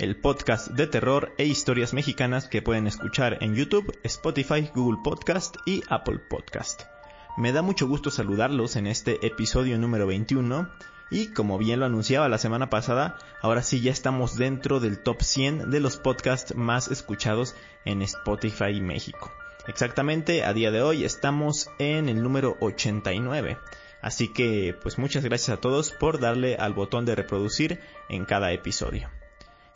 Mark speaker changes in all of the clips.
Speaker 1: el podcast de terror e historias mexicanas que pueden escuchar en YouTube, Spotify, Google Podcast y Apple Podcast. Me da mucho gusto saludarlos en este episodio número 21 y como bien lo anunciaba la semana pasada, ahora sí ya estamos dentro del top 100 de los podcasts más escuchados en Spotify México. Exactamente, a día de hoy estamos en el número 89. Así que pues muchas gracias a todos por darle al botón de reproducir en cada episodio.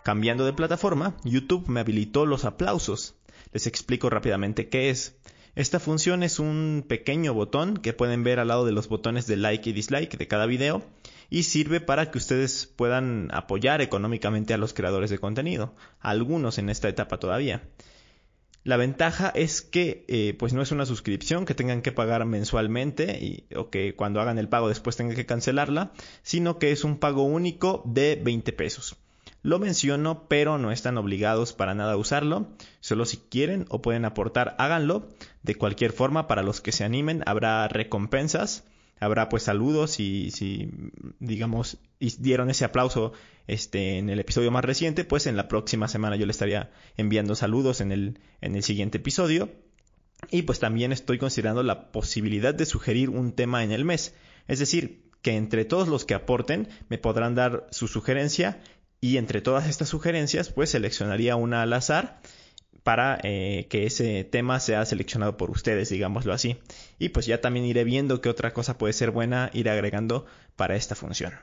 Speaker 1: Cambiando de plataforma, YouTube me habilitó los aplausos. Les explico rápidamente qué es. Esta función es un pequeño botón que pueden ver al lado de los botones de like y dislike de cada video y sirve para que ustedes puedan apoyar económicamente a los creadores de contenido, algunos en esta etapa todavía. La ventaja es que eh, pues no es una suscripción que tengan que pagar mensualmente o que cuando hagan el pago después tengan que cancelarla, sino que es un pago único de 20 pesos. Lo menciono, pero no están obligados para nada a usarlo. Solo si quieren o pueden aportar, háganlo. De cualquier forma, para los que se animen, habrá recompensas habrá pues saludos y si digamos dieron ese aplauso este en el episodio más reciente pues en la próxima semana yo le estaría enviando saludos en el en el siguiente episodio y pues también estoy considerando la posibilidad de sugerir un tema en el mes es decir que entre todos los que aporten me podrán dar su sugerencia y entre todas estas sugerencias pues seleccionaría una al azar para eh, que ese tema sea seleccionado por ustedes, digámoslo así. Y pues ya también iré viendo qué otra cosa puede ser buena ir agregando para esta función.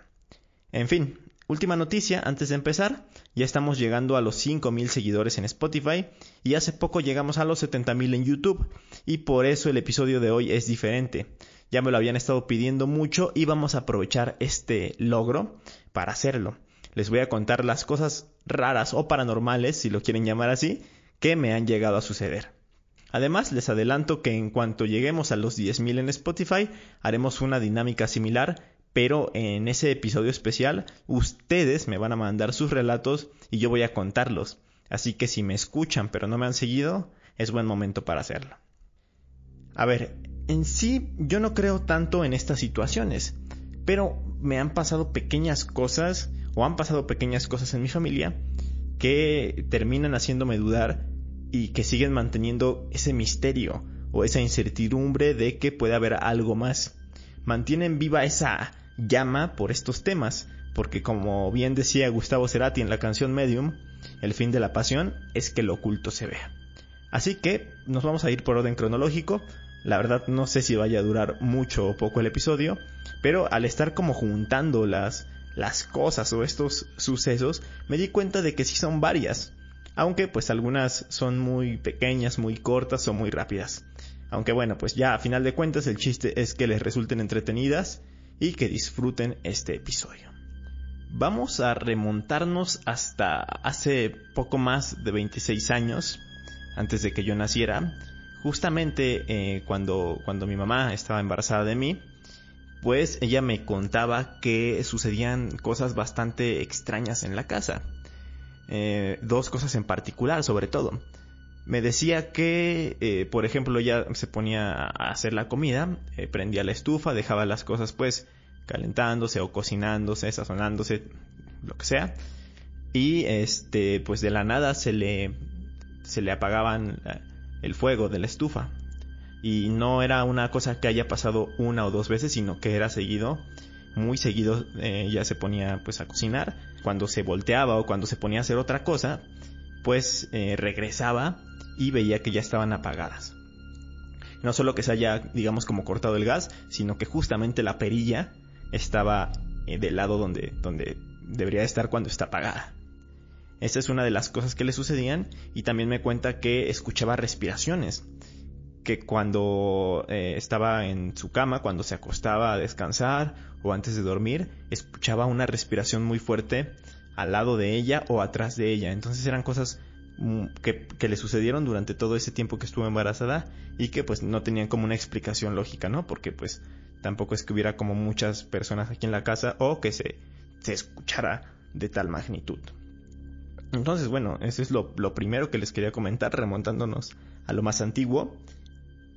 Speaker 1: En fin, última noticia antes de empezar, ya estamos llegando a los 5000 seguidores en Spotify y hace poco llegamos a los 70000 en YouTube y por eso el episodio de hoy es diferente. Ya me lo habían estado pidiendo mucho y vamos a aprovechar este logro para hacerlo. Les voy a contar las cosas raras o paranormales, si lo quieren llamar así, que me han llegado a suceder. Además, les adelanto que en cuanto lleguemos a los 10.000 en Spotify, haremos una dinámica similar, pero en ese episodio especial, ustedes me van a mandar sus relatos y yo voy a contarlos. Así que si me escuchan pero no me han seguido, es buen momento para hacerlo. A ver, en sí yo no creo tanto en estas situaciones, pero me han pasado pequeñas cosas o han pasado pequeñas cosas en mi familia que terminan haciéndome dudar y que siguen manteniendo ese misterio o esa incertidumbre de que puede haber algo más. Mantienen viva esa llama por estos temas, porque como bien decía Gustavo Cerati en la canción Medium, el fin de la pasión es que lo oculto se vea. Así que nos vamos a ir por orden cronológico. La verdad no sé si vaya a durar mucho o poco el episodio, pero al estar como juntando las, las cosas o estos sucesos, me di cuenta de que sí son varias aunque pues algunas son muy pequeñas, muy cortas o muy rápidas. Aunque bueno, pues ya a final de cuentas el chiste es que les resulten entretenidas y que disfruten este episodio. Vamos a remontarnos hasta hace poco más de 26 años, antes de que yo naciera, justamente eh, cuando, cuando mi mamá estaba embarazada de mí, pues ella me contaba que sucedían cosas bastante extrañas en la casa. Eh, dos cosas en particular, sobre todo. Me decía que, eh, por ejemplo, ella se ponía a hacer la comida, eh, prendía la estufa, dejaba las cosas pues calentándose o cocinándose, sazonándose, lo que sea, y este, pues de la nada se le, se le apagaban el fuego de la estufa. Y no era una cosa que haya pasado una o dos veces, sino que era seguido muy seguido eh, ya se ponía pues a cocinar. Cuando se volteaba o cuando se ponía a hacer otra cosa, pues eh, regresaba y veía que ya estaban apagadas. No solo que se haya, digamos, como cortado el gas, sino que justamente la perilla estaba eh, del lado donde, donde debería estar cuando está apagada. Esa es una de las cosas que le sucedían y también me cuenta que escuchaba respiraciones que cuando eh, estaba en su cama, cuando se acostaba a descansar o antes de dormir, escuchaba una respiración muy fuerte al lado de ella o atrás de ella. Entonces eran cosas mm, que, le sucedieron durante todo ese tiempo que estuvo embarazada y que pues no tenían como una explicación lógica, ¿no? Porque pues tampoco es que hubiera como muchas personas aquí en la casa o que se, se escuchara de tal magnitud. Entonces, bueno, eso es lo, lo primero que les quería comentar, remontándonos a lo más antiguo.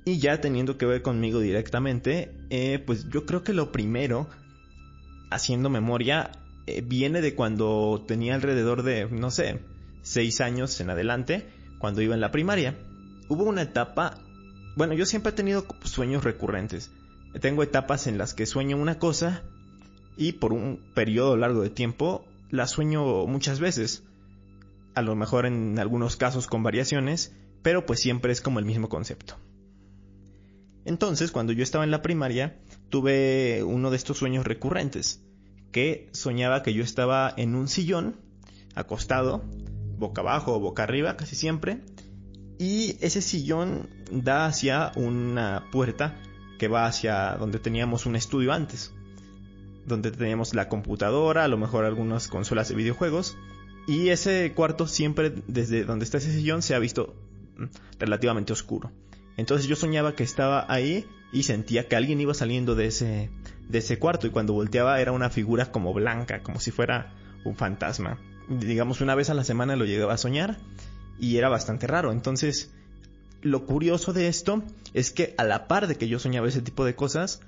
Speaker 1: Y ya teniendo que ver conmigo directamente, eh, pues yo creo que lo primero, haciendo memoria, eh, viene de cuando tenía alrededor de, no sé, seis años en adelante, cuando iba en la primaria. Hubo una etapa, bueno, yo siempre he tenido sueños recurrentes. Tengo etapas en las que sueño una cosa y por un periodo largo de tiempo la sueño muchas veces. A lo mejor en algunos casos con variaciones, pero pues siempre es como el mismo concepto. Entonces, cuando yo estaba en la primaria, tuve uno de estos sueños recurrentes, que soñaba que yo estaba en un sillón, acostado, boca abajo o boca arriba, casi siempre, y ese sillón da hacia una puerta que va hacia donde teníamos un estudio antes, donde teníamos la computadora, a lo mejor algunas consolas de videojuegos, y ese cuarto siempre desde donde está ese sillón se ha visto mm, relativamente oscuro. Entonces yo soñaba que estaba ahí y sentía que alguien iba saliendo de ese, de ese cuarto y cuando volteaba era una figura como blanca, como si fuera un fantasma. Digamos una vez a la semana lo llegaba a soñar y era bastante raro. Entonces lo curioso de esto es que a la par de que yo soñaba ese tipo de cosas,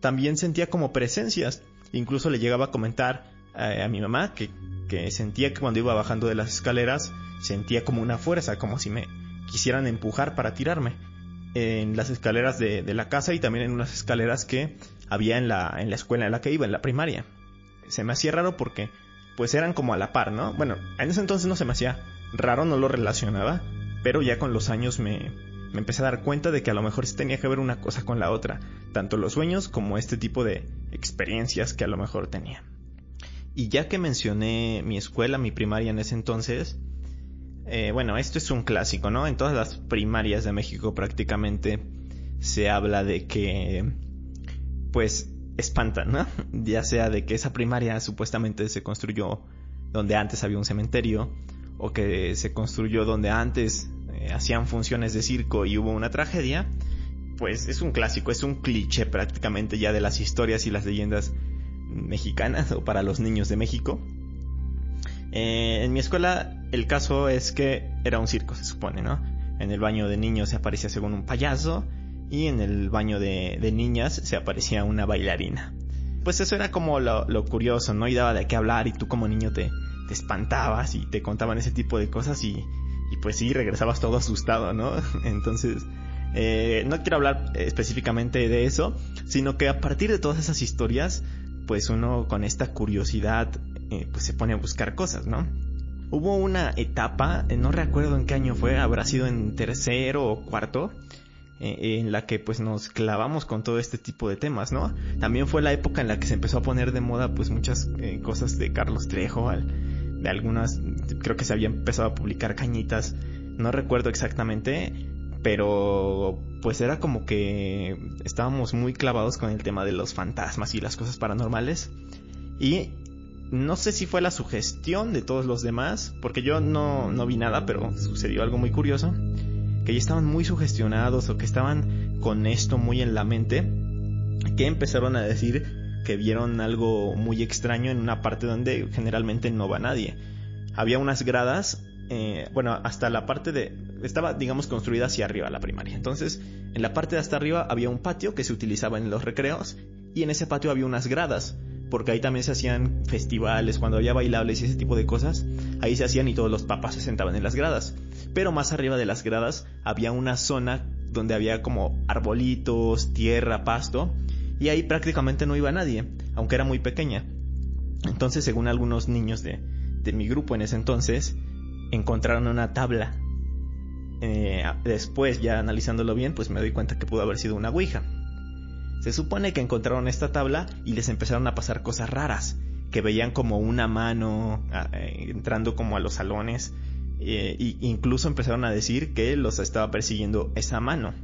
Speaker 1: también sentía como presencias. Incluso le llegaba a comentar eh, a, mi mamá que, que sentía que cuando iba bajando de las escaleras sentía como una fuerza, como si me quisieran empujar para tirarme en las escaleras de, la casa y también en unas escaleras que había en la, en la escuela en la que iba, en la primaria. Se me hacía raro porque pues eran como a la par, ¿no? Bueno, en ese entonces no se me hacía raro, no lo relacionaba, pero ya con los años me, me empecé a dar cuenta de que a lo mejor sí tenía que ver una cosa con la otra, tanto los sueños como este tipo de experiencias que a lo mejor tenía. Y ya que mencioné mi escuela, mi primaria en ese entonces, eh, bueno, esto es un clásico, ¿no? En todas las primarias de México prácticamente se habla de que, pues, espantan, ¿no? Ya sea de que esa primaria supuestamente se construyó donde antes había un cementerio, o que se construyó donde antes eh, hacían funciones de circo y hubo una tragedia, pues es un clásico, es un cliché prácticamente ya de las historias y las leyendas mexicanas o para los niños de México. Eh, en mi escuela el caso es que era un circo, se supone, ¿no? En el baño de niños se aparecía según un payaso y en el baño de, niñas se aparecía una bailarina. Pues eso era como lo, curioso, ¿no? Y daba de qué hablar y tú como niño te, te espantabas y te contaban ese tipo de cosas y, y pues sí, regresabas todo asustado, ¿no? Entonces, eh, no quiero hablar específicamente de eso, sino que a partir de todas esas historias, pues uno con esta curiosidad, eh, pues se pone a buscar cosas, ¿no? Hubo una etapa, eh, no recuerdo en qué año fue, habrá sido en tercero o cuarto, en la que pues nos clavamos con todo este tipo de temas, ¿no? También fue la época en la que se empezó a poner de moda pues muchas cosas de Carlos Trejo, de algunas, creo que se había empezado a publicar cañitas, no recuerdo exactamente, pero pues era como que estábamos muy clavados con el tema de los fantasmas y las cosas paranormales. Y no sé si fue la sugestión de todos los demás, porque yo no, no vi nada, pero sucedió algo muy curioso, que ya estaban muy sugestionados o que estaban con esto muy en la mente, que empezaron a decir que vieron algo muy extraño en una parte donde generalmente no va nadie. Había unas gradas, eh, bueno, hasta la parte de... Estaba, digamos, construida hacia arriba la primaria. Entonces, en la parte de hasta arriba había un patio que se utilizaba en los recreos y en ese patio había unas gradas, porque ahí también se hacían festivales, cuando había bailables y ese tipo de cosas, ahí se hacían y todos los papás se sentaban en las gradas. Pero más arriba de las gradas había una zona donde había como arbolitos, tierra, pasto, y ahí prácticamente no iba nadie, aunque era muy pequeña. Entonces, según algunos niños de, mi grupo en ese entonces, encontraron una tabla. Eh, después, ya analizándolo bien, pues me doy cuenta que pudo haber sido una ouija. Se supone que encontraron esta tabla y les empezaron a pasar cosas raras, que veían como una mano eh, entrando como a los salones, e incluso empezaron a decir que los estaba persiguiendo esa mano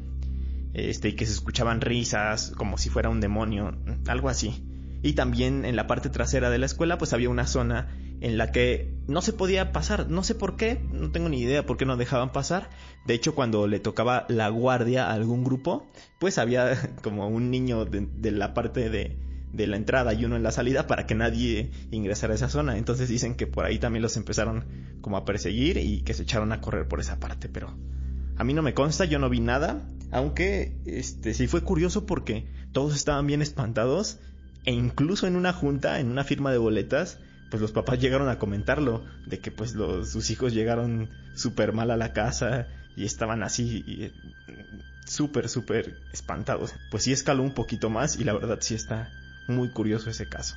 Speaker 1: este, y que se escuchaban risas como si fuera un demonio, algo así. Y también en la parte trasera de la escuela pues había una zona en la que no se podía pasar, no sé por qué, no tengo ni idea por qué no dejaban pasar. De hecho, cuando le tocaba la guardia a algún grupo, pues había como un niño de, la parte de, de la entrada y uno en la salida para que nadie ingresara a esa zona. Entonces dicen que por ahí también los empezaron como a perseguir y que se echaron a correr por esa parte, pero a mí no me consta, yo no vi nada, aunque este sí fue curioso porque todos estaban bien espantados e incluso en una junta, en una firma de boletas, pues los papás llegaron a comentarlo, de que pues los, sus hijos llegaron súper mal a la casa y estaban así eh, súper, súper espantados. Pues sí escaló un poquito más y la verdad sí está muy curioso ese caso.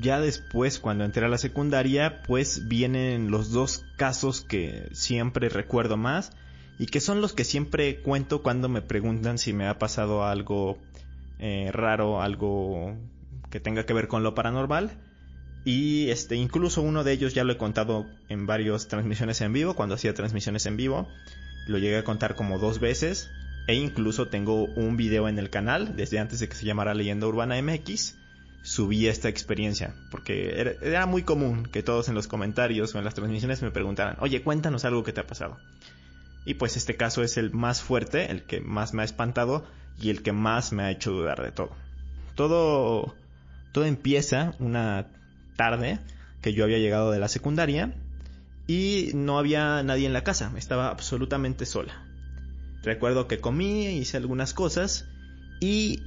Speaker 1: Ya después, cuando entré a la secundaria, pues vienen los dos casos que siempre recuerdo más y que son los que siempre cuento cuando me preguntan si me ha pasado algo eh, raro, algo que tenga que ver con lo paranormal. Y este, incluso uno de ellos ya lo he contado en varias transmisiones en vivo, cuando hacía transmisiones en vivo. Lo llegué a contar como dos veces. E incluso tengo un video en el canal, desde antes de que se llamara Leyenda Urbana MX. Subí esta experiencia, porque era, era muy común que todos en los comentarios o en las transmisiones me preguntaran, oye, cuéntanos algo que te ha pasado. Y pues este caso es el más fuerte, el que más me ha espantado y el que más me ha hecho dudar de todo. Todo, todo empieza una tarde que yo había llegado de la secundaria y no había nadie en la casa, estaba absolutamente sola. Recuerdo que comí, hice algunas cosas y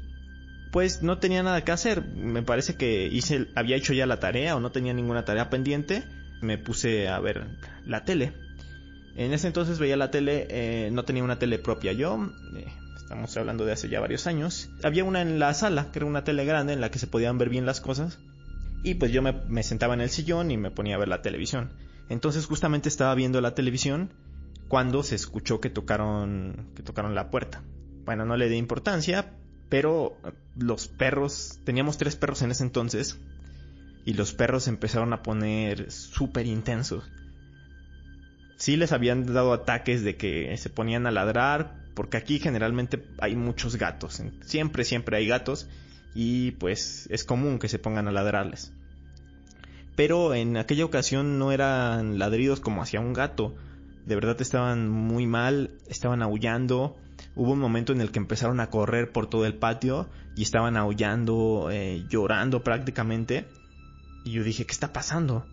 Speaker 1: pues no tenía nada que hacer. Me parece que hice, había hecho ya la tarea o no tenía ninguna tarea pendiente. Me puse a ver la tele. En ese entonces veía la tele, eh, no tenía una tele propia yo, eh, estamos hablando de hace ya varios años. Había una en la sala, que era una tele grande en la que se podían ver bien las cosas. Y pues yo me, sentaba en el sillón y me ponía a ver la televisión. Entonces justamente estaba viendo la televisión cuando se escuchó que tocaron, que tocaron la puerta. Bueno, no le di importancia, pero los perros, teníamos tres perros en ese entonces, y los perros empezaron a poner súper intensos sí les habían dado ataques de que se ponían a ladrar, porque aquí generalmente hay muchos gatos, siempre, siempre hay gatos y pues es común que se pongan a ladrarles. Pero en aquella ocasión no eran ladridos como hacia un gato, de verdad estaban muy mal, estaban aullando, hubo un momento en el que empezaron a correr por todo el patio y estaban aullando, eh, llorando prácticamente. Y yo dije, ¿qué está pasando?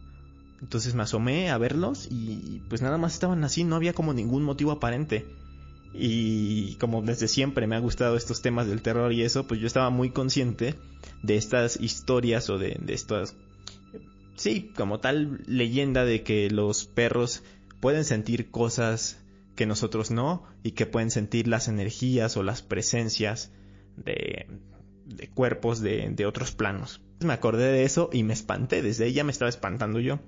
Speaker 1: Entonces me asomé a verlos y pues nada más estaban así, no había como ningún motivo aparente. Y como desde siempre me ha gustado estos temas del terror y eso, pues yo estaba muy consciente de estas historias o de, de estas... Sí, como tal leyenda de que los perros pueden sentir cosas que nosotros no y que pueden sentir las energías o las presencias de, de cuerpos de, de otros planos. Me acordé de eso y me espanté, desde ella me estaba espantando yo.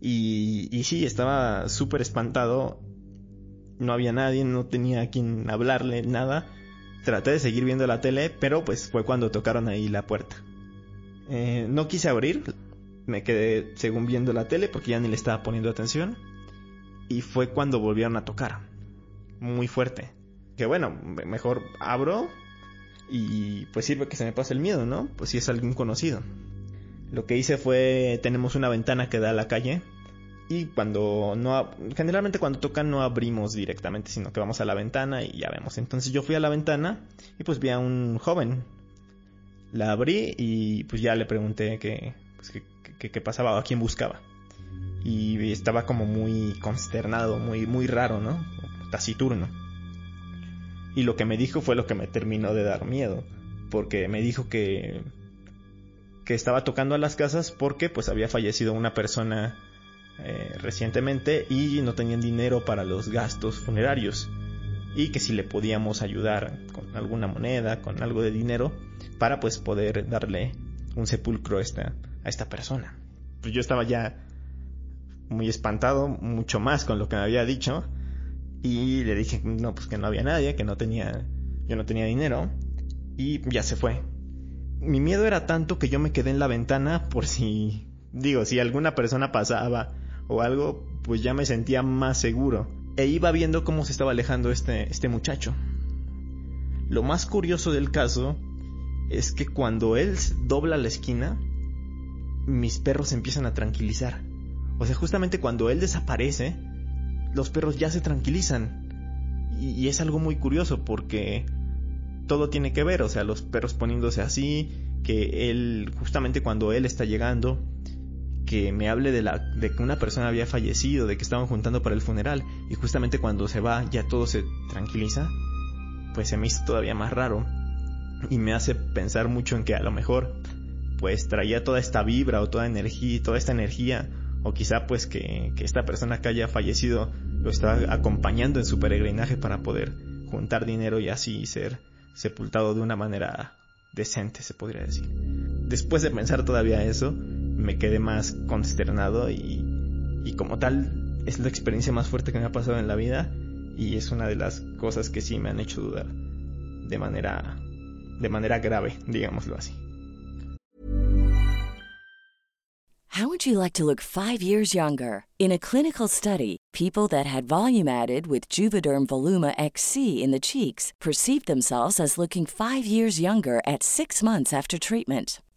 Speaker 1: Y, y sí, estaba súper espantado. No había nadie, no tenía a quien hablarle, nada. Traté de seguir viendo la tele, pero pues fue cuando tocaron ahí la puerta. Eh, no quise abrir, me quedé según viendo la tele porque ya ni le estaba poniendo atención. Y fue cuando volvieron a tocar. Muy fuerte. Que bueno, mejor abro y pues sirve que se me pase el miedo, ¿no? Pues si es algún conocido. Lo que hice fue, tenemos una ventana que da a la calle y cuando no, generalmente cuando tocan no abrimos directamente, sino que vamos a la ventana y ya vemos. Entonces yo fui a la ventana y pues vi a un joven. La abrí y pues ya le pregunté qué, pues, qué, pasaba o a quién buscaba. Y estaba como muy consternado, muy, muy raro, ¿no? Taciturno. Y lo que me dijo fue lo que me terminó de dar miedo. Porque me dijo que, que estaba tocando a las casas porque pues había fallecido una persona eh, recientemente y no tenían dinero para los gastos funerarios y que si le podíamos ayudar con alguna moneda, con algo de dinero para pues poder darle un sepulcro a esta, a esta persona. Pues yo estaba ya muy espantado, mucho más con lo que me había dicho y le dije no pues que no había nadie, que no tenía yo no tenía dinero y ya se fue. Mi miedo era tanto que yo me quedé en la ventana por si digo, si alguna persona pasaba o algo, pues ya me sentía más seguro. E iba viendo cómo se estaba alejando este, este muchacho. Lo más curioso del caso es que cuando él dobla la esquina, mis perros se empiezan a tranquilizar. O sea, justamente cuando él desaparece, los perros ya se tranquilizan. Y, es algo muy curioso porque todo tiene que ver, o sea, los perros poniéndose así, que él, justamente cuando él está llegando, que me hable de, la, de que una persona había fallecido, de que estaban juntando para el funeral, y justamente cuando se va ya todo se tranquiliza, pues se me hizo todavía más raro. Y me hace pensar mucho en que a lo mejor pues traía toda esta vibra o toda energía, toda esta energía, o quizá pues que, que esta persona que haya fallecido lo estaba acompañando en su peregrinaje para poder juntar dinero y así ser sepultado de una manera decente, se podría decir. Después de pensar todavía eso, me quedé más consternado y, y como tal es la experiencia más fuerte que me ha pasado en la vida y es una de las cosas que sí me han hecho dudar de manera de manera grave, digámoslo así.
Speaker 2: How would you like to look 5 years younger? In a clinical study, people that had volume added with Juvederm Voluma XC in the cheeks perceived themselves as looking 5 years younger at 6 months after treatment.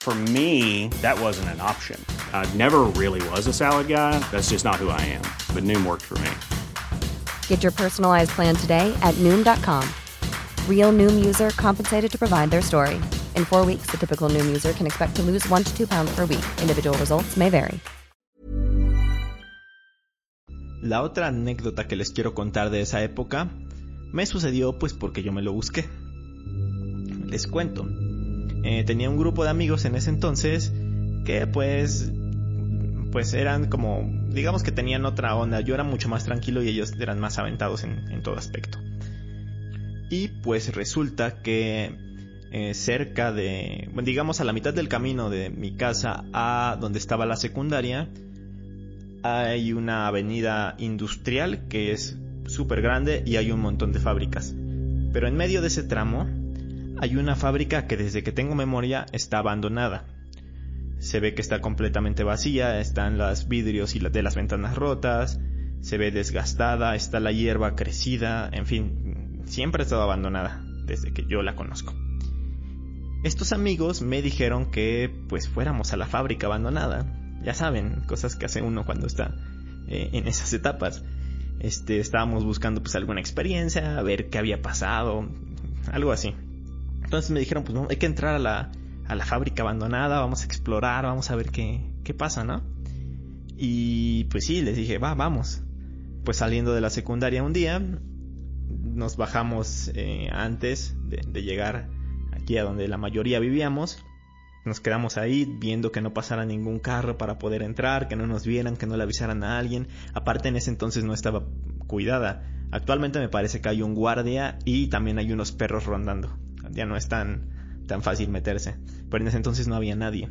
Speaker 3: For me, that wasn't an option. I never really was a salad guy. That's just not who I am. But Noom worked for me.
Speaker 4: Get your personalized plan today at Noom.com. Real Noom user compensated to provide their story. In four weeks, the typical Noom user can expect to lose one to two pounds per week. Individual results may vary.
Speaker 1: La otra anécdota que les quiero contar de esa época me sucedió pues porque yo me lo busqué. Les cuento. Eh, tenía un grupo de amigos en ese entonces que pues pues eran como digamos que tenían otra onda. Yo era mucho más tranquilo y ellos eran más aventados en, todo aspecto. Y pues resulta que eh, cerca de digamos a la mitad del camino de mi casa a donde estaba la secundaria hay una avenida industrial que es súper grande y hay un montón de fábricas. Pero en medio de ese tramo hay una fábrica que desde que tengo memoria está abandonada. Se ve que está completamente vacía, están los vidrios y de las ventanas rotas, se ve desgastada, está la hierba crecida, en fin, siempre ha estado abandonada desde que yo la conozco. Estos amigos me dijeron que pues fuéramos a la fábrica abandonada. Ya saben, cosas que hace uno cuando está eh, en esas etapas. Este, estábamos buscando pues alguna experiencia, a ver qué había pasado, algo así. Entonces me dijeron, pues hay que entrar a la, a la fábrica abandonada, vamos a explorar, vamos a ver qué, qué pasa, ¿no? Y pues sí, les dije, va, vamos. Pues saliendo de la secundaria un día, nos bajamos eh, antes de, de, llegar aquí a donde la mayoría vivíamos. Nos quedamos ahí viendo que no pasara ningún carro para poder entrar, que no nos vieran, que no le avisaran a alguien. Aparte en ese entonces no estaba cuidada. Actualmente me parece que hay un guardia y también hay unos perros rondando ya no es tan, tan fácil meterse. Pero en ese entonces no había nadie.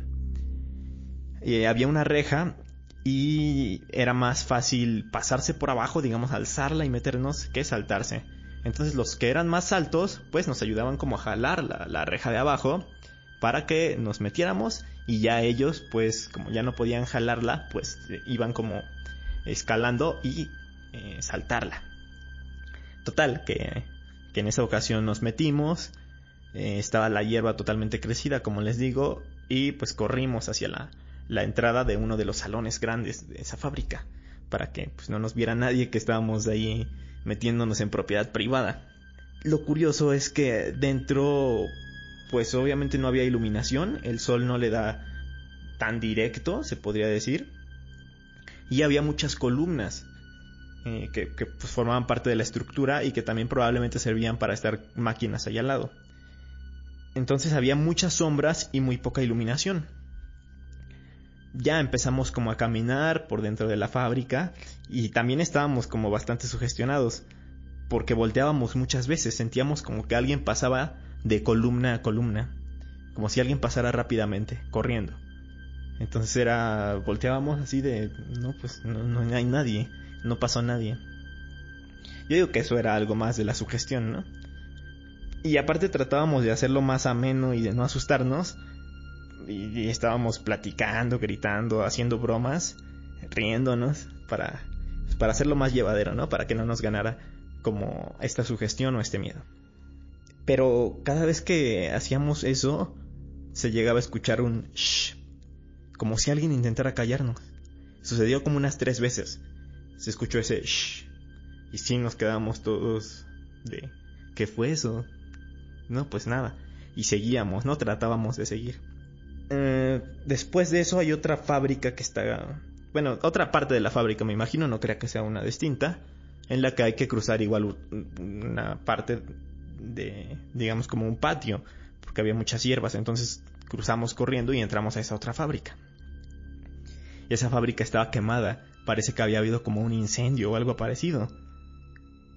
Speaker 1: Eh, había una reja y era más fácil pasarse por abajo, digamos, alzarla y meternos que saltarse. Entonces los que eran más altos, pues nos ayudaban como a jalar la, reja de abajo para que nos metiéramos y ya ellos, pues como ya no podían jalarla, pues iban como escalando y eh, saltarla. Total, que, que en esa ocasión nos metimos, eh, estaba la hierba totalmente crecida, como les digo, y pues corrimos hacia la, la, entrada de uno de los salones grandes de esa fábrica, para que pues, no nos viera nadie que estábamos ahí metiéndonos en propiedad privada. Lo curioso es que dentro, pues obviamente no había iluminación, el sol no le da tan directo, se podría decir. Y había muchas columnas eh, que, pues, formaban parte de la estructura y que también probablemente servían para estar máquinas allá al lado. Entonces había muchas sombras y muy poca iluminación. Ya empezamos como a caminar por dentro de la fábrica y también estábamos como bastante sugestionados porque volteábamos muchas veces, sentíamos como que alguien pasaba de columna a columna, como si alguien pasara rápidamente, corriendo. Entonces era, volteábamos así de, no, pues no, no hay nadie, no pasó nadie. Yo digo que eso era algo más de la sugestión, ¿no? Y aparte tratábamos de hacerlo más ameno y de no asustarnos. Y, estábamos platicando, gritando, haciendo bromas, riéndonos para, para hacerlo más llevadero, ¿no? Para que no nos ganara como esta sugestión o este miedo. Pero cada vez que hacíamos eso, se llegaba a escuchar un shh, como si alguien intentara callarnos. Sucedió como unas tres veces. Se escuchó ese shh, y sí nos quedamos todos de ¿qué fue eso? No, pues nada. Y seguíamos, ¿no? Tratábamos de seguir. Eh, después de eso hay otra fábrica que está... Bueno, otra parte de la fábrica, me imagino, no crea que sea una distinta, en la que hay que cruzar igual una parte de, digamos, como un patio, porque había muchas hierbas, entonces cruzamos corriendo y entramos a esa otra fábrica. Y esa fábrica estaba quemada, parece que había habido como un incendio o algo parecido.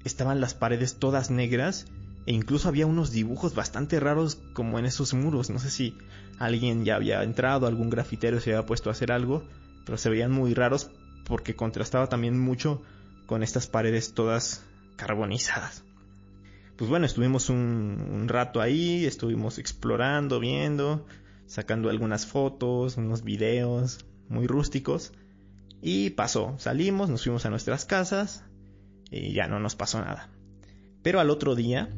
Speaker 1: Estaban las paredes todas negras e incluso había unos dibujos bastante raros como en esos muros. No sé si alguien ya había entrado, algún grafitero se había puesto a hacer algo, pero se veían muy raros porque contrastaba también mucho con estas paredes todas carbonizadas. Pues bueno, estuvimos un, rato ahí, estuvimos explorando, viendo, sacando algunas fotos, unos videos muy rústicos. Y pasó, salimos, nos fuimos a nuestras casas y ya no nos pasó nada. Pero al otro día,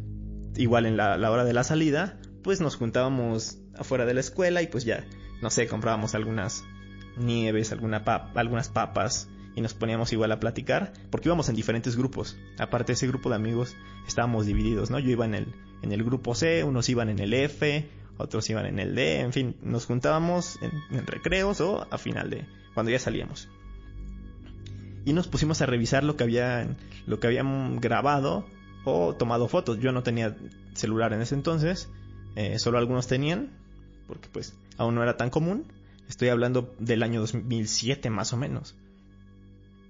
Speaker 1: igual en la, hora de la salida, pues nos juntábamos afuera de la escuela y pues ya, no sé, comprábamos algunas nieves, alguna algunas papas y nos poníamos igual a platicar porque íbamos en diferentes grupos. Aparte ese grupo de amigos estábamos divididos, ¿no? Yo iba en el, en el grupo C, unos iban en el F, otros iban en el D, en fin, nos juntábamos en, en recreos o a final de cuando ya salíamos. Y nos pusimos a revisar lo que había lo que habían grabado o tomado fotos. Yo no tenía celular en ese entonces, eh, solo algunos tenían, porque pues aún no era tan común. Estoy hablando del año 2007 más o menos.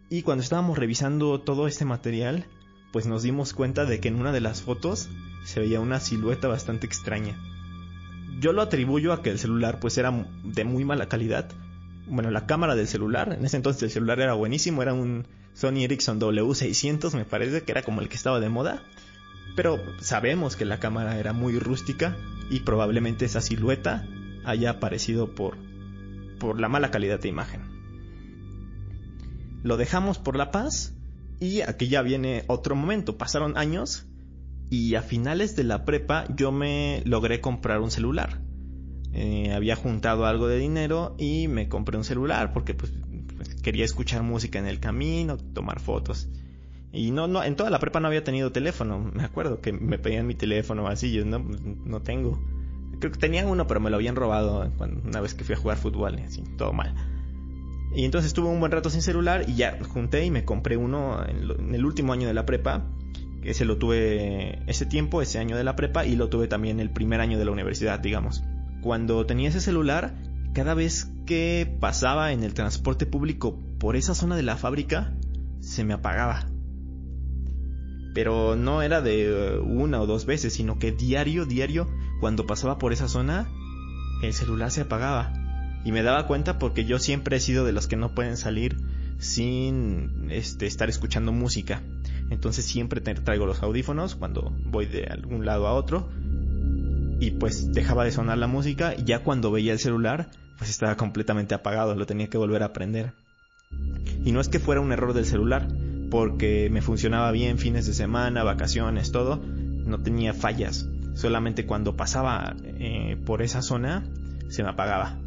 Speaker 1: Y cuando estábamos revisando todo este material, pues nos dimos cuenta de que en una de las fotos se veía una silueta bastante extraña. Yo lo atribuyo a que el celular pues era de muy mala calidad. Bueno, la cámara del celular, en ese entonces el celular era buenísimo, era un Sony Ericsson W600 me parece que era como el que estaba de moda. Pero sabemos que la cámara era muy rústica y probablemente esa silueta haya aparecido por, por la mala calidad de imagen. Lo dejamos por la paz y aquí ya viene otro momento. Pasaron años y a finales de la prepa yo me logré comprar un celular. Eh, había juntado algo de dinero y me compré un celular porque pues quería escuchar música en el camino, tomar fotos. Y no, no, en toda la prepa no había tenido teléfono. Me acuerdo que me pedían mi teléfono así, yo no, no tengo. Creo que tenía uno, pero me lo habían robado una vez que fui a jugar fútbol, así, todo mal. Y entonces estuve un buen rato sin celular y ya junté y me compré uno en, el último año de la prepa. Ese lo tuve ese tiempo, ese año de la prepa, y lo tuve también el primer año de la universidad, digamos. Cuando tenía ese celular, cada vez que pasaba en el transporte público por esa zona de la fábrica, se me apagaba. Pero no era de una o dos veces, sino que diario, diario, cuando pasaba por esa zona, el celular se apagaba. Y me daba cuenta porque yo siempre he sido de los que no pueden salir sin este, estar escuchando música. Entonces siempre traigo los audífonos cuando voy de algún lado a otro. Y pues dejaba de sonar la música y ya cuando veía el celular pues estaba completamente apagado, lo tenía que volver a prender. Y no es que fuera un error del celular, porque me funcionaba bien fines de semana, vacaciones, todo, no tenía fallas. Solamente cuando pasaba eh, por esa zona se me apagaba.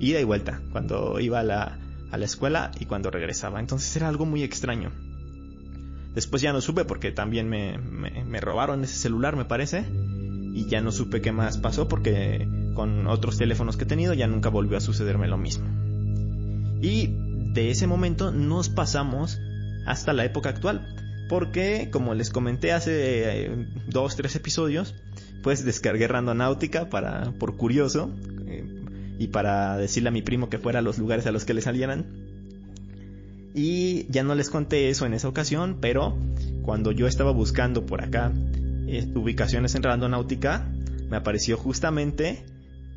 Speaker 1: Ida y vuelta, cuando iba a la, a la escuela y cuando regresaba. Entonces era algo muy extraño. Después ya no supe porque también me, me, me robaron ese celular, me parece. Y ya no supe qué más pasó porque con otros teléfonos que he tenido, ya nunca volvió a sucederme lo mismo. Y de ese momento nos pasamos hasta la época actual. Porque, como les comenté hace eh, dos, tres episodios, pues descargué Randonáutica para, por curioso eh, y para decirle a mi primo que fuera a los lugares a los que le salieran. Y ya no les conté eso en esa ocasión, pero cuando yo estaba buscando por acá eh, ubicaciones en Randonáutica, me apareció justamente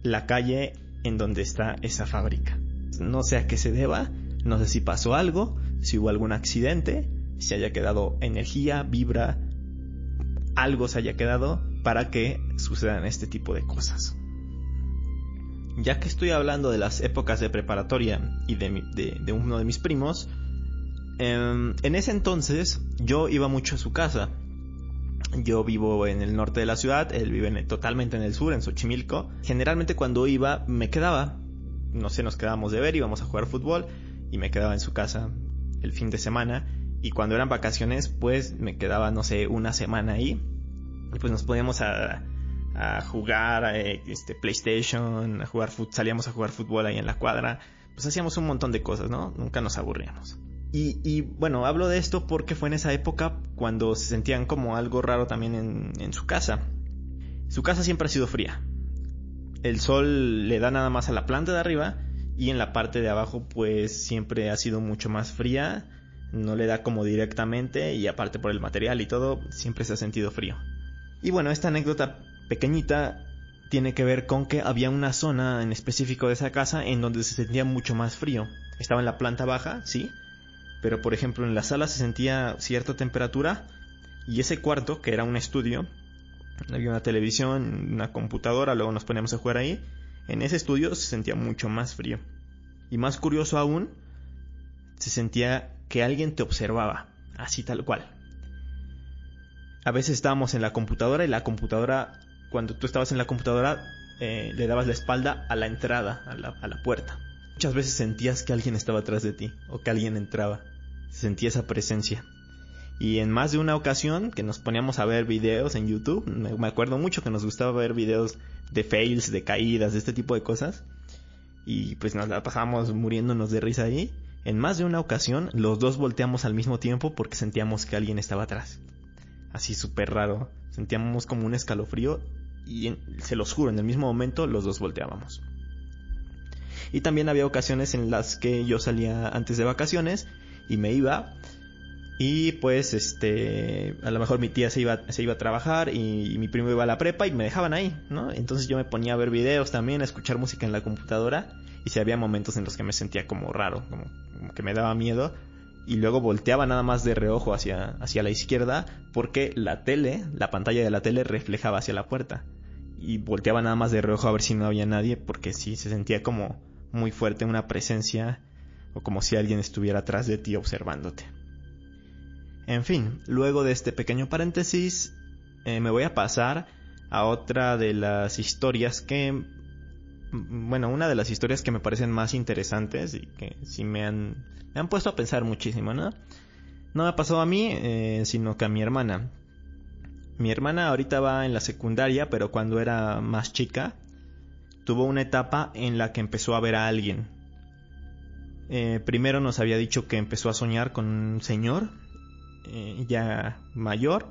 Speaker 1: la calle en donde está esa fábrica. No sé a qué se deba, no sé si pasó algo, si hubo algún accidente, si haya quedado energía, vibra, algo se haya quedado para que sucedan este tipo de cosas. Ya que estoy hablando de las épocas de preparatoria y de, uno de mis primos, em, en ese entonces yo iba mucho a su casa. Yo vivo en el norte de la ciudad, él vive totalmente en el sur, en Xochimilco. Generalmente cuando iba me quedaba, no sé, nos quedábamos de ver, íbamos a jugar fútbol y me quedaba en su casa el fin de semana. Y cuando eran vacaciones, pues me quedaba, no sé, una semana ahí. Y pues nos podíamos a, jugar a, este, PlayStation, a jugar salíamos a jugar fútbol ahí en la cuadra. Pues hacíamos un montón de cosas, ¿no? Nunca nos aburríamos. Y, bueno, hablo de esto porque fue en esa época cuando se sentían como algo raro también en, en, su casa. Su casa siempre ha sido fría. El sol le da nada más a la planta de arriba y en la parte de abajo pues siempre ha sido mucho más fría, no le da como directamente y aparte por el material y todo siempre se ha sentido frío. Y bueno, esta anécdota pequeñita tiene que ver con que había una zona en específico de esa casa en donde se sentía mucho más frío. Estaba en la planta baja, sí, pero por ejemplo en la sala se sentía cierta temperatura y ese cuarto, que era un estudio, había una televisión, una computadora, luego nos poníamos a jugar ahí, en ese estudio se sentía mucho más frío. Y más curioso aún, se sentía que alguien te observaba, así tal cual. A veces estábamos en la computadora y la computadora, cuando tú estabas en la computadora, eh, le dabas la espalda a la entrada, a la, a la puerta. Muchas veces sentías que alguien estaba atrás de ti o que alguien entraba. Sentía esa presencia. Y en más de una ocasión que nos poníamos a ver videos en YouTube, me acuerdo mucho que nos gustaba ver videos de fails, de caídas, de este tipo de cosas. Y pues nos la pasábamos muriéndonos de risa ahí. En más de una ocasión los dos volteamos al mismo tiempo porque sentíamos que alguien estaba atrás. Así súper raro. Sentíamos como un escalofrío y se los juro, en el mismo momento los dos volteábamos. Y también había ocasiones en las que yo salía antes de vacaciones y me iba. Y pues, este, a lo mejor mi tía se iba, se iba a trabajar y, mi primo iba a la prepa y me dejaban ahí, ¿no? Entonces yo me ponía a ver videos también, a escuchar música en la computadora y si había momentos en los que me sentía como raro, como, que me daba miedo. Y luego volteaba nada más de reojo hacia, hacia la izquierda porque la tele, la pantalla de la tele reflejaba hacia la puerta. Y volteaba nada más de reojo a ver si no había nadie porque sí se sentía como muy fuerte una presencia o como si alguien estuviera atrás de ti observándote. En fin, luego de este pequeño paréntesis, eh, me voy a pasar a otra de las historias que, bueno, una de las historias que me parecen más interesantes y que sí me han, me han puesto a pensar muchísimo, ¿no? No me ha pasado a mí, eh, sino que a mi hermana. Mi hermana ahorita va en la secundaria, pero cuando era más chica, tuvo una etapa en la que empezó a ver a alguien. Eh, primero nos había dicho que empezó a soñar con un señor eh, ya mayor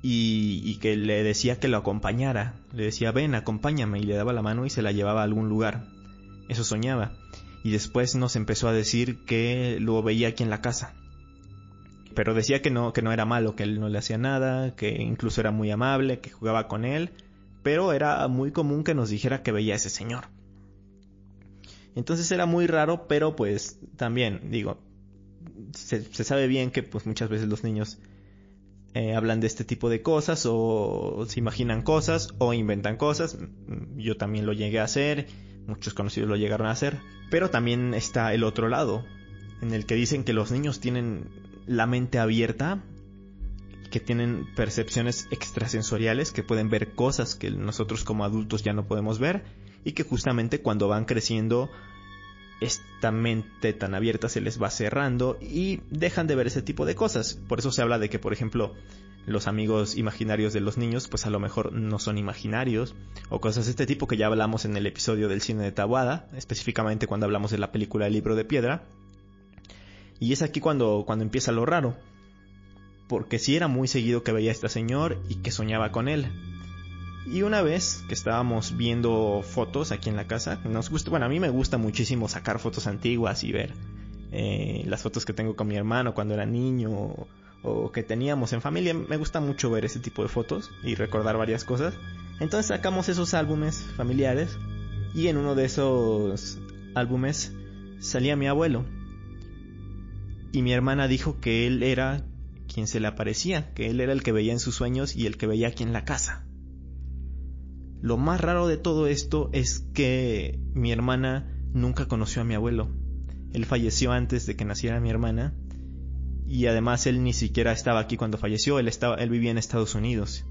Speaker 1: y, que le decía que lo acompañara. Le decía, ven, acompáñame y le daba la mano y se la llevaba a algún lugar. Eso soñaba. Y después nos empezó a decir que lo veía aquí en la casa. Pero decía que no, que no era malo, que él no le hacía nada, que incluso era muy amable, que jugaba con él, pero era muy común que nos dijera que veía a ese señor. Entonces era muy raro, pero pues también, digo, se, sabe bien que pues muchas veces los niños eh, hablan de este tipo de cosas o se imaginan cosas o inventan cosas. Yo también lo llegué a hacer, muchos conocidos lo llegaron a hacer, pero también está el otro lado, en el que dicen que los niños tienen la mente abierta, que tienen percepciones extrasensoriales, que pueden ver cosas que nosotros como adultos ya no podemos ver y que justamente cuando van creciendo esta mente tan abierta se les va cerrando y dejan de ver ese tipo de cosas. Por eso se habla de que, por ejemplo, los amigos imaginarios de los niños pues a lo mejor no son imaginarios o cosas de este tipo que ya hablamos en el episodio del cine de Tabuada, específicamente cuando hablamos de la película El libro de piedra. Y es aquí cuando, cuando empieza lo raro, porque sí era muy seguido que veía a este señor y que soñaba con él. Y una vez que estábamos viendo fotos aquí en la casa, nos gusta, bueno, a mí me gusta muchísimo sacar fotos antiguas y ver eh, las fotos que tengo con mi hermano cuando era niño o que teníamos en familia. Me gusta mucho ver ese tipo de fotos y recordar varias cosas. Entonces sacamos esos álbumes familiares y en uno de esos álbumes salía mi abuelo. Y mi hermana dijo que él era quien se le aparecía, que él era el que veía en sus sueños y el que veía aquí en la casa. Lo más raro de todo esto es que mi hermana nunca conoció a mi abuelo. Él falleció antes de que naciera mi hermana y además él ni siquiera estaba aquí cuando falleció, él, estaba, él vivía en Estados Unidos.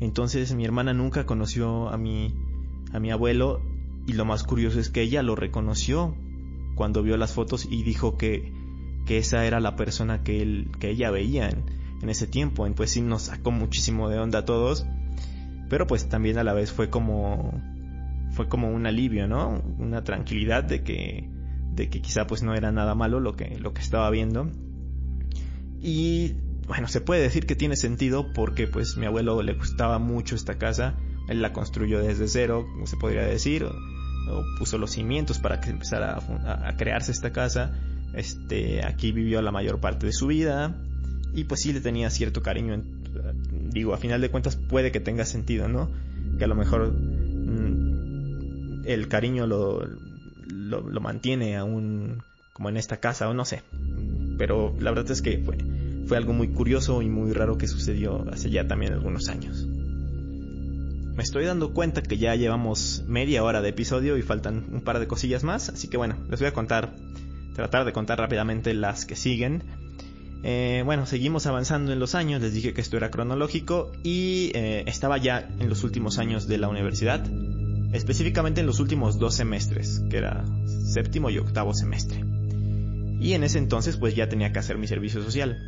Speaker 1: Entonces mi hermana nunca conoció a mi, a mi abuelo y lo más curioso es que ella lo reconoció cuando vio las fotos y dijo que, que esa era la persona que, él, que ella veía en, en ese tiempo. Pues sí nos sacó muchísimo de onda a todos, pero pues también a la vez fue como fue como un alivio, ¿no? Una tranquilidad de que de que quizá pues no era nada malo lo que lo que estaba viendo y bueno, se puede decir que tiene sentido porque pues mi abuelo le gustaba mucho esta casa, él la construyó desde cero, se podría decir, o, puso los cimientos para que empezara a, crearse esta casa. Este, aquí vivió la mayor parte de su vida y pues sí le tenía cierto cariño. Digo, a final de cuentas puede que tenga sentido, ¿no? Que a lo mejor mm, el cariño lo, lo, mantiene aún como en esta casa o no sé. Pero la verdad es que fue, fue algo muy curioso y muy raro que sucedió hace ya también algunos años. Me estoy dando cuenta que ya llevamos media hora de episodio y faltan un par de cosillas más, así que bueno, les voy a contar, tratar de contar rápidamente las que siguen. Eh, bueno, seguimos avanzando en los años, les dije que esto era cronológico y eh, estaba ya en los últimos años de la universidad, específicamente en los últimos dos semestres, que era séptimo y octavo semestre. Y en ese entonces pues ya tenía que hacer mi servicio social.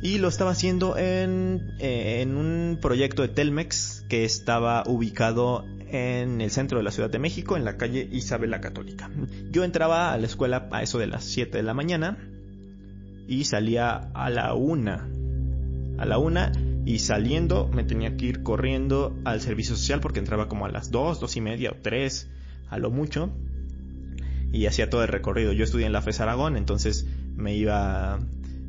Speaker 1: Y lo estaba haciendo en, eh, en un proyecto de Telmex que estaba ubicado en el centro de la Ciudad de México, en la calle Isabel la Católica. Yo entraba a la escuela a eso de las 7 de la mañana y salía a la 1. A la 1 y saliendo me tenía que ir corriendo al servicio social porque entraba como a las 2, 2 y media o 3 a lo mucho y hacía todo el recorrido. Yo estudié en la FES Aragón, entonces me iba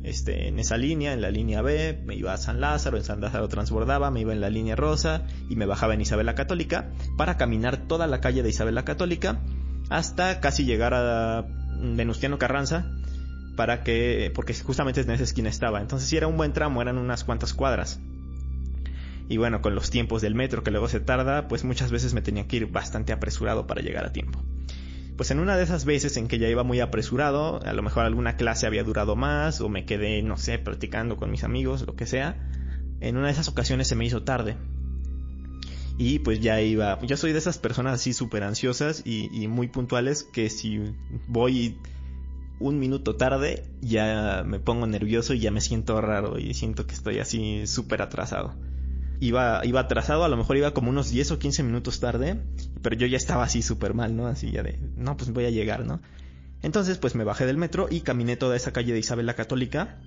Speaker 1: este, en esa línea, en la línea B, me iba a San Lázaro, en San Lázaro transbordaba, me iba en la línea rosa y me bajaba en Isabel la Católica para caminar toda la calle de Isabel la Católica hasta casi llegar a Venustiano Carranza para que, porque justamente en esa esquina estaba. Entonces si era un buen tramo, eran unas cuantas cuadras. Y bueno, con los tiempos del metro que luego se tarda, pues muchas veces me tenía que ir bastante apresurado para llegar a tiempo pues en una de esas veces en que ya iba muy apresurado, a lo mejor alguna clase había durado más o me quedé, no sé, practicando con mis amigos, lo que sea, en una de esas ocasiones se me hizo tarde. Y pues ya iba, yo soy de esas personas así súper ansiosas y, muy puntuales que si voy un minuto tarde ya me pongo nervioso y ya me siento raro y siento que estoy así súper atrasado iba, iba atrasado, a lo mejor iba como unos 10 o 15 minutos tarde, pero yo ya estaba así súper mal, ¿no? Así ya de, no, pues voy a llegar, ¿no? Entonces, pues me bajé del metro y caminé toda esa calle de Isabel la Católica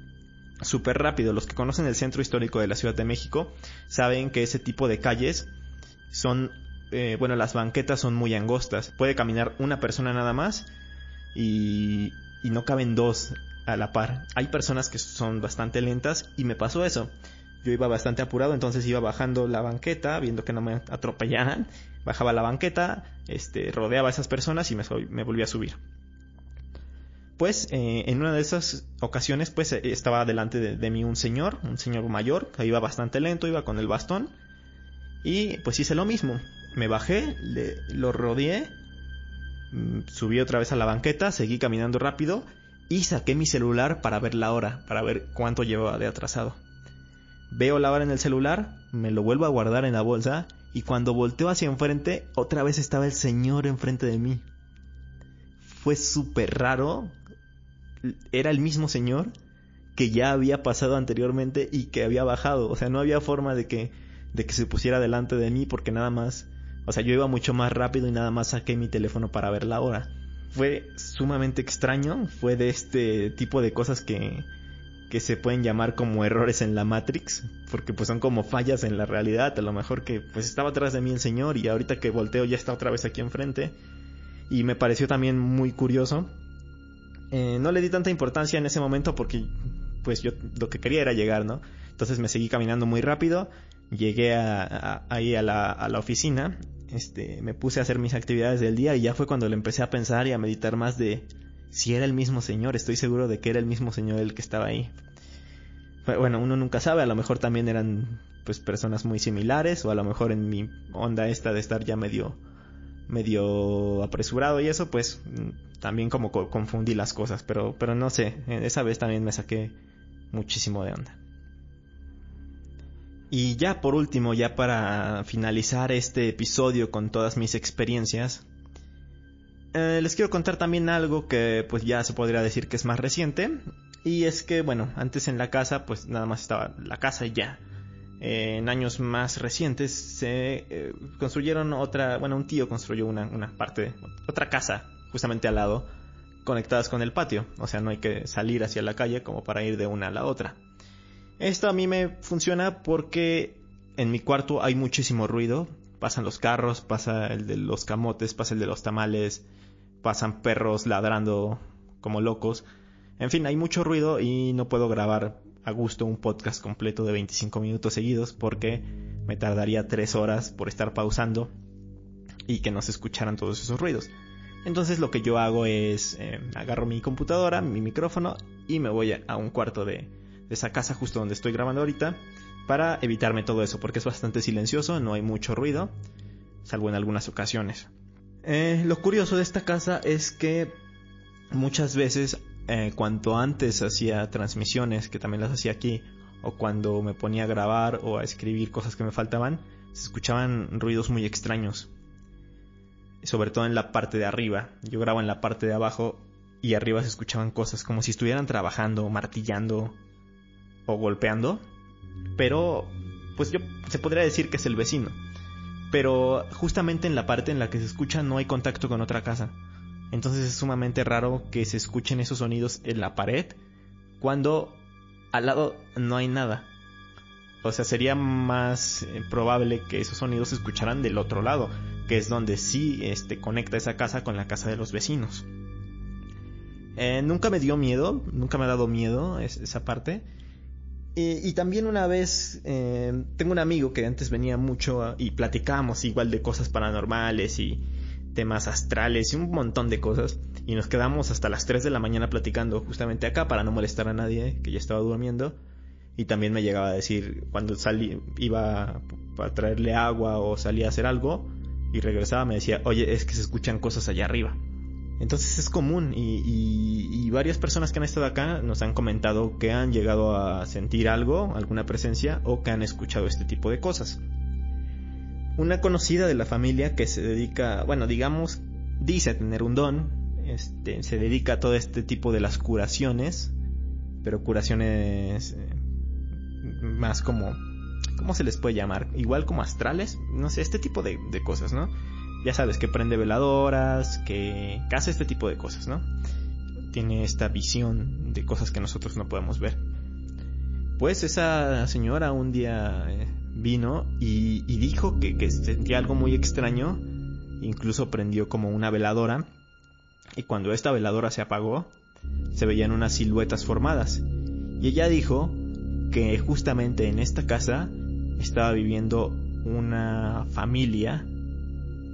Speaker 1: súper rápido. Los que conocen el centro histórico de la Ciudad de México saben que ese tipo de calles son, eh, bueno, las banquetas son muy angostas. Puede caminar una persona nada más y, y no caben dos a la par. Hay personas que son bastante lentas y me pasó eso yo iba bastante apurado, entonces iba bajando la banqueta, viendo que no me atropellaran, bajaba la banqueta, este, rodeaba a esas personas y me, me volví a subir. Pues eh, en una de esas ocasiones, pues eh, estaba delante de, mí un señor, un señor mayor, que iba bastante lento, iba con el bastón, y pues hice lo mismo. Me bajé, le, lo rodeé, subí otra vez a la banqueta, seguí caminando rápido y saqué mi celular para ver la hora, para ver cuánto llevaba de atrasado. Veo la hora en el celular, me lo vuelvo a guardar en la bolsa y cuando volteo hacia enfrente, otra vez estaba el señor enfrente de mí. Fue súper raro. Era el mismo señor que ya había pasado anteriormente y que había bajado. O sea, no había forma de que, de que se pusiera delante de mí porque nada más, o sea, yo iba mucho más rápido y nada más saqué mi teléfono para ver la hora. Fue sumamente extraño, fue de este tipo de cosas que, que se pueden llamar como errores en la Matrix, porque pues son como fallas en la realidad, a lo mejor que pues estaba atrás de mí el señor y ahorita que volteo ya está otra vez aquí enfrente. Y me pareció también muy curioso. Eh, no le di tanta importancia en ese momento porque pues yo lo que quería era llegar, ¿no? Entonces me seguí caminando muy rápido, llegué ahí a la, a la oficina, este, me puse a hacer mis actividades del día y ya fue cuando le empecé a pensar y a meditar más de si era el mismo señor, estoy seguro de que era el mismo señor el que estaba ahí. Bueno, uno nunca sabe, a lo mejor también eran pues personas muy similares o a lo mejor en mi onda esta de estar ya medio medio apresurado y eso pues también como confundí las cosas, pero pero no sé, esa vez también me saqué muchísimo de onda. Y ya por último, ya para finalizar este episodio con todas mis experiencias, eh, les quiero contar también algo que pues ya se podría decir que es más reciente. Y es que, bueno, antes en la casa pues nada más estaba la casa y ya. Eh, en años más recientes se eh, construyeron otra, bueno, un tío construyó una, una parte, otra casa justamente al lado conectadas con el patio, o sea, no hay que salir hacia la calle como para ir de una a la otra. Esto a mí me funciona porque en mi cuarto hay muchísimo ruido, pasan los carros, pasa el de los camotes, pasa el de los tamales, pasan perros ladrando como locos. En fin, hay mucho ruido y no puedo grabar a gusto un podcast completo de 25 minutos seguidos porque me tardaría 3 horas por estar pausando y que no se escucharan todos esos ruidos. Entonces lo que yo hago es eh, agarro mi computadora, mi micrófono y me voy a, un cuarto de, esa casa justo donde estoy grabando ahorita para evitarme todo eso porque es bastante silencioso, no hay mucho ruido, salvo en algunas ocasiones. Eh, lo curioso de esta casa es que muchas veces eh, cuanto antes hacía transmisiones, que también las hacía aquí, o cuando me ponía a grabar o a escribir cosas que me faltaban, se escuchaban ruidos muy extraños sobre todo en la parte de arriba. Yo grabo en la parte de abajo y arriba se escuchaban cosas como si estuvieran trabajando, martillando o golpeando. Pero, pues yo se podría decir que es el vecino. Pero justamente en la parte en la que se escucha no hay contacto con otra casa. Entonces es sumamente raro que se escuchen esos sonidos en la pared cuando al lado no hay nada. O sea, sería más eh, probable que esos sonidos se escucharan del otro lado, que es donde sí este, conecta esa casa con la casa de los vecinos. Eh, nunca me dio miedo, nunca me ha dado miedo esa parte. Y también una vez eh, tengo un amigo que antes venía mucho y platicábamos igual de cosas paranormales y temas astrales y un montón de cosas. Y nos quedamos hasta las 3 de la mañana platicando justamente acá para no molestar a nadie que ya estaba durmiendo. Y también me llegaba a decir cuando salí, iba a traerle agua o salía a hacer algo, y regresaba me decía, oye, es que se escuchan cosas allá arriba. Entonces es común y, varias personas que han estado acá nos han comentado que han llegado a sentir algo, alguna presencia o que han escuchado este tipo de cosas. Una conocida de la familia que se dedica, bueno, digamos, dice tener un don, este, se dedica a todo este tipo de las curaciones, pero curaciones eh, más como ¿cómo se les puede llamar? Igual como astrales, no sé, este tipo de, cosas, ¿no? Ya sabes, que prende veladoras, que, hace este tipo de cosas, ¿no? Tiene esta visión de cosas que nosotros no podemos ver. Pues esa señora un día eh, vino y, dijo que, que sentía algo muy extraño, incluso prendió como una veladora, y cuando esta veladora se apagó, se veían unas siluetas formadas. Y ella dijo que justamente en esta casa estaba viviendo una familia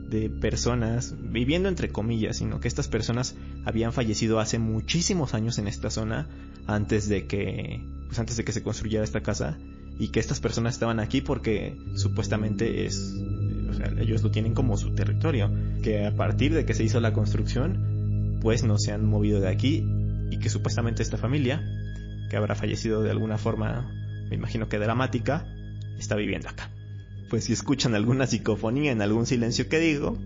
Speaker 1: de personas, viviendo entre comillas, sino que estas personas habían fallecido hace muchísimos años en esta zona antes de que pues antes de que se construyera esta casa y que estas personas estaban aquí porque supuestamente es o sea, ellos lo tienen como su territorio, que a partir de que se hizo la construcción pues no se han movido de aquí y que supuestamente esta familia que habrá fallecido de alguna forma, me imagino que dramática, está viviendo acá. Pues si escuchan alguna psicofonía en algún silencio que digo,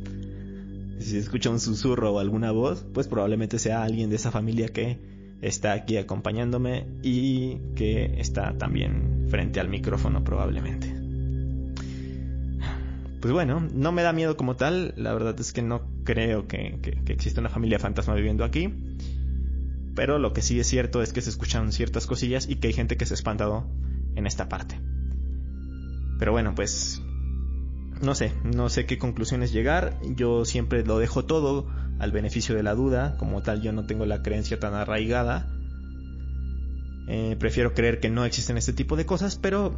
Speaker 1: si escucha un susurro o alguna voz, pues probablemente sea alguien de esa familia que está aquí acompañándome y que está también frente al micrófono probablemente. Pues bueno, no me da miedo como tal, la verdad es que no creo que, que, exista una familia fantasma viviendo aquí, pero lo que sí es cierto es que se escuchan ciertas cosillas y que hay gente que se ha espantado en esta parte. Pero bueno, pues no sé, no sé qué conclusiones llegar, yo siempre lo dejo todo al beneficio de la duda, como tal yo no tengo la creencia tan arraigada. Eh, prefiero creer que no existen este tipo de cosas, pero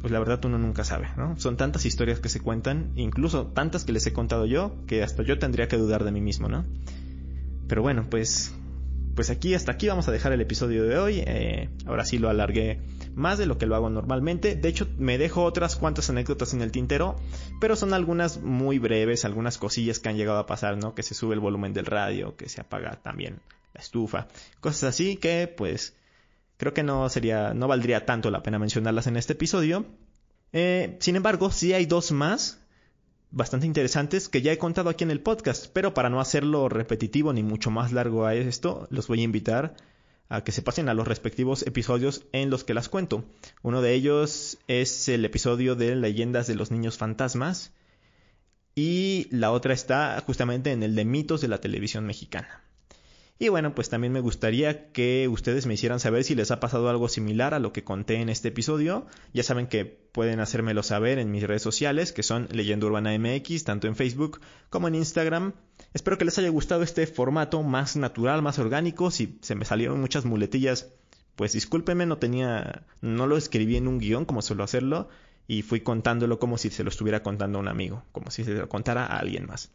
Speaker 1: pues la verdad uno nunca sabe, ¿no? Son tantas historias que se cuentan, incluso tantas que les he contado yo, que hasta yo tendría que dudar de mí mismo, ¿no? Pero bueno, pues pues aquí hasta aquí vamos a dejar el episodio de hoy. Eh, ahora sí lo alargué más de lo que lo hago normalmente. De hecho, me dejo otras cuantas anécdotas en el tintero, pero son algunas muy breves, algunas cosillas que han llegado a pasar, ¿no? Que se sube el volumen del radio, que se apaga también la estufa, cosas así que pues creo que no sería, no valdría tanto la pena mencionarlas en este episodio. Eh, sin embargo, sí hay dos más bastante interesantes que ya he contado aquí en el podcast, pero para no hacerlo repetitivo ni mucho más largo a esto, los voy a invitar a que se pasen a los respectivos episodios en los que las cuento. Uno de ellos es el episodio de Leyendas de los Niños Fantasmas y la otra está justamente en el de mitos de la televisión mexicana. Y bueno, pues también me gustaría que ustedes me hicieran saber si les ha pasado algo similar a lo que conté en este episodio. Ya saben que pueden hacérmelo saber en mis redes sociales, que son Leyenda Urbana MX, tanto en Facebook como en Instagram. Espero que les haya gustado este formato más natural, más orgánico. Si se me salieron muchas muletillas, pues discúlpenme, no tenía, no lo escribí en un guion como suelo hacerlo y fui contándolo como si se lo estuviera contando a un amigo, como si se lo contara a alguien más.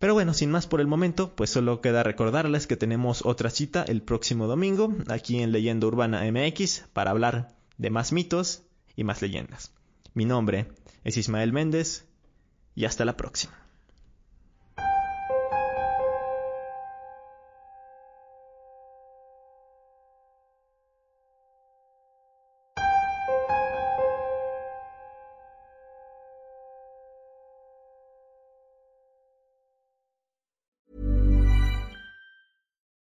Speaker 1: Pero bueno, sin más por el momento, pues solo queda recordarles que tenemos otra cita el próximo domingo aquí en Leyenda Urbana MX para hablar de más mitos y más leyendas. Mi nombre es Ismael Méndez y hasta la próxima.